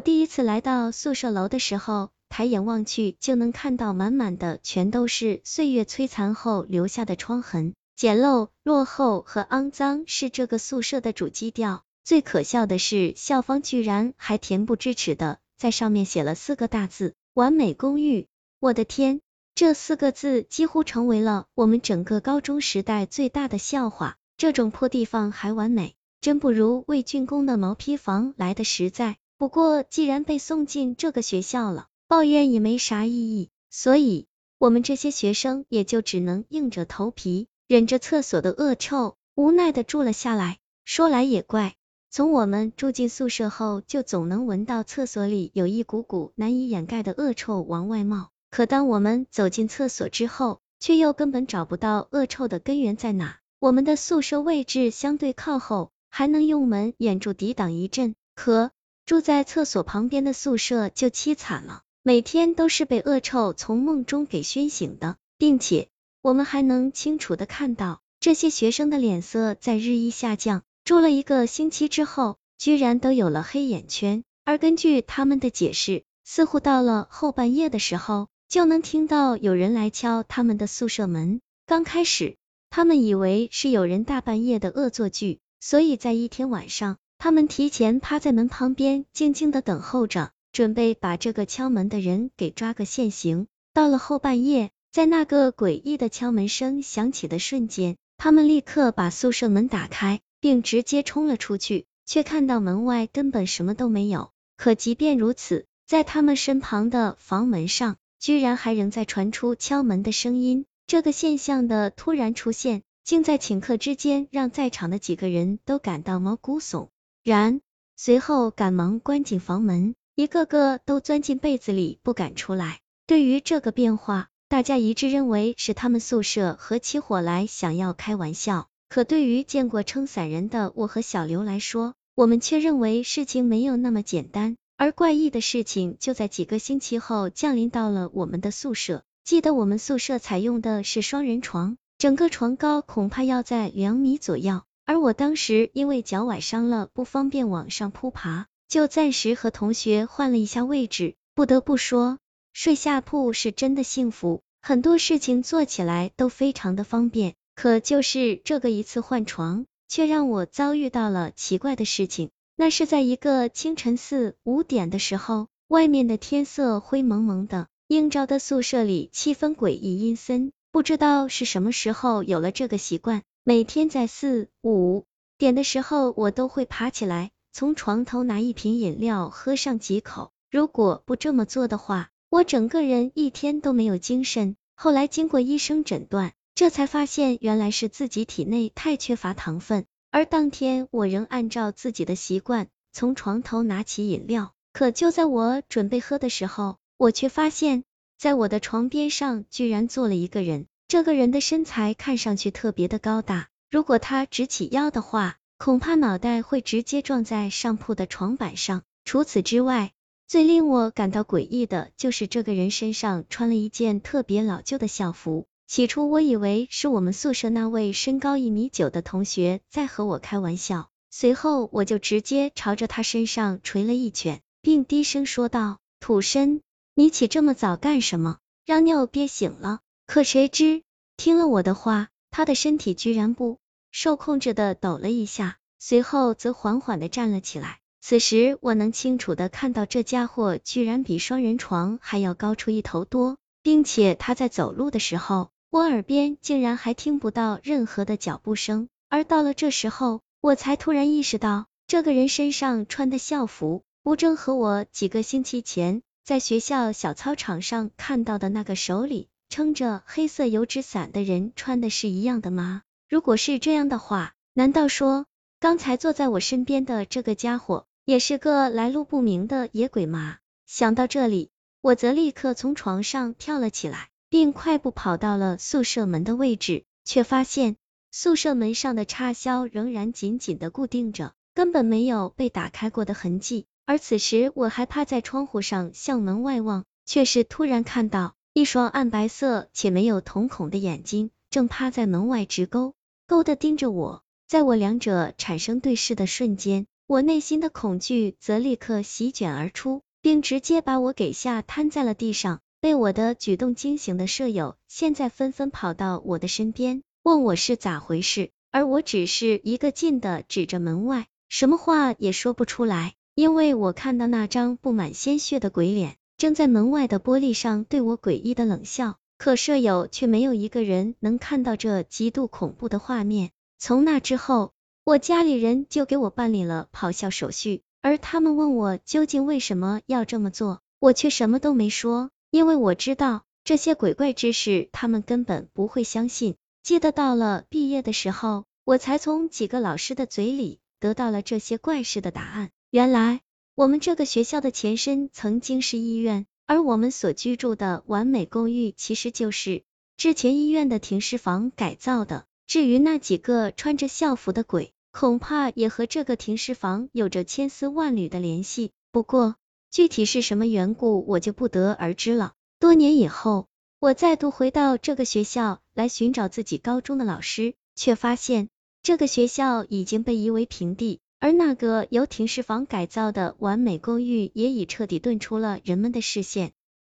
第一次来到宿舍楼的时候，抬眼望去就能看到满满的全都是岁月摧残后留下的疮痕。简陋、落后和肮脏是这个宿舍的主基调。最可笑的是，校方居然还恬不知耻的在上面写了四个大字“完美公寓”。我的天，这四个字几乎成为了我们整个高中时代最大的笑话。这种破地方还完美，真不如魏竣工的毛坯房来的实在。不过，既然被送进这个学校了，抱怨也没啥意义，所以我们这些学生也就只能硬着头皮。忍着厕所的恶臭，无奈的住了下来。说来也怪，从我们住进宿舍后，就总能闻到厕所里有一股股难以掩盖的恶臭往外冒。可当我们走进厕所之后，却又根本找不到恶臭的根源在哪。我们的宿舍位置相对靠后，还能用门掩住抵挡一阵。可住在厕所旁边的宿舍就凄惨了，每天都是被恶臭从梦中给熏醒的，并且。我们还能清楚的看到这些学生的脸色在日益下降，住了一个星期之后，居然都有了黑眼圈。而根据他们的解释，似乎到了后半夜的时候，就能听到有人来敲他们的宿舍门。刚开始，他们以为是有人大半夜的恶作剧，所以在一天晚上，他们提前趴在门旁边，静静的等候着，准备把这个敲门的人给抓个现行。到了后半夜。在那个诡异的敲门声响起的瞬间，他们立刻把宿舍门打开，并直接冲了出去，却看到门外根本什么都没有。可即便如此，在他们身旁的房门上，居然还仍在传出敲门的声音。这个现象的突然出现，竟在顷刻之间让在场的几个人都感到毛骨悚然，随后赶忙关紧房门，一个个都钻进被子里不敢出来。对于这个变化，大家一致认为是他们宿舍合起伙来想要开玩笑，可对于见过撑伞人的我和小刘来说，我们却认为事情没有那么简单。而怪异的事情就在几个星期后降临到了我们的宿舍。记得我们宿舍采用的是双人床，整个床高恐怕要在两米左右，而我当时因为脚崴伤了，不方便往上铺爬，就暂时和同学换了一下位置。不得不说。睡下铺是真的幸福，很多事情做起来都非常的方便。可就是这个一次换床，却让我遭遇到了奇怪的事情。那是在一个清晨四五点的时候，外面的天色灰蒙蒙的，映照的宿舍里气氛诡异阴森。不知道是什么时候有了这个习惯，每天在四五点的时候，我都会爬起来，从床头拿一瓶饮料喝上几口。如果不这么做的话，我整个人一天都没有精神，后来经过医生诊断，这才发现原来是自己体内太缺乏糖分。而当天我仍按照自己的习惯，从床头拿起饮料，可就在我准备喝的时候，我却发现，在我的床边上居然坐了一个人。这个人的身材看上去特别的高大，如果他直起腰的话，恐怕脑袋会直接撞在上铺的床板上。除此之外，最令我感到诡异的就是这个人身上穿了一件特别老旧的校服。起初我以为是我们宿舍那位身高一米九的同学在和我开玩笑，随后我就直接朝着他身上捶了一拳，并低声说道：“土生，你起这么早干什么？让尿憋醒了。”可谁知听了我的话，他的身体居然不受控制的抖了一下，随后则缓缓的站了起来。此时我能清楚的看到，这家伙居然比双人床还要高出一头多，并且他在走路的时候，我耳边竟然还听不到任何的脚步声。而到了这时候，我才突然意识到，这个人身上穿的校服，不正和我几个星期前在学校小操场上看到的那个手里撑着黑色油纸伞的人穿的是一样的吗？如果是这样的话，难道说刚才坐在我身边的这个家伙？也是个来路不明的野鬼吗。想到这里，我则立刻从床上跳了起来，并快步跑到了宿舍门的位置，却发现宿舍门上的插销仍然紧紧的固定着，根本没有被打开过的痕迹。而此时，我还趴在窗户上向门外望，却是突然看到一双暗白色且没有瞳孔的眼睛，正趴在门外直勾勾的盯着我。在我两者产生对视的瞬间，我内心的恐惧则立刻席卷而出，并直接把我给吓瘫在了地上。被我的举动惊醒的舍友，现在纷纷跑到我的身边，问我是咋回事，而我只是一个劲的指着门外，什么话也说不出来，因为我看到那张布满鲜血的鬼脸，正在门外的玻璃上对我诡异的冷笑。可舍友却没有一个人能看到这极度恐怖的画面。从那之后，我家里人就给我办理了跑校手续，而他们问我究竟为什么要这么做，我却什么都没说，因为我知道这些鬼怪之事他们根本不会相信。记得到了毕业的时候，我才从几个老师的嘴里得到了这些怪事的答案。原来我们这个学校的前身曾经是医院。而我们所居住的完美公寓，其实就是之前医院的停尸房改造的。至于那几个穿着校服的鬼，恐怕也和这个停尸房有着千丝万缕的联系。不过，具体是什么缘故，我就不得而知了。多年以后，我再度回到这个学校来寻找自己高中的老师，却发现这个学校已经被夷为平地。而那个由停尸房改造的完美公寓也已彻底遁出了人们的视线。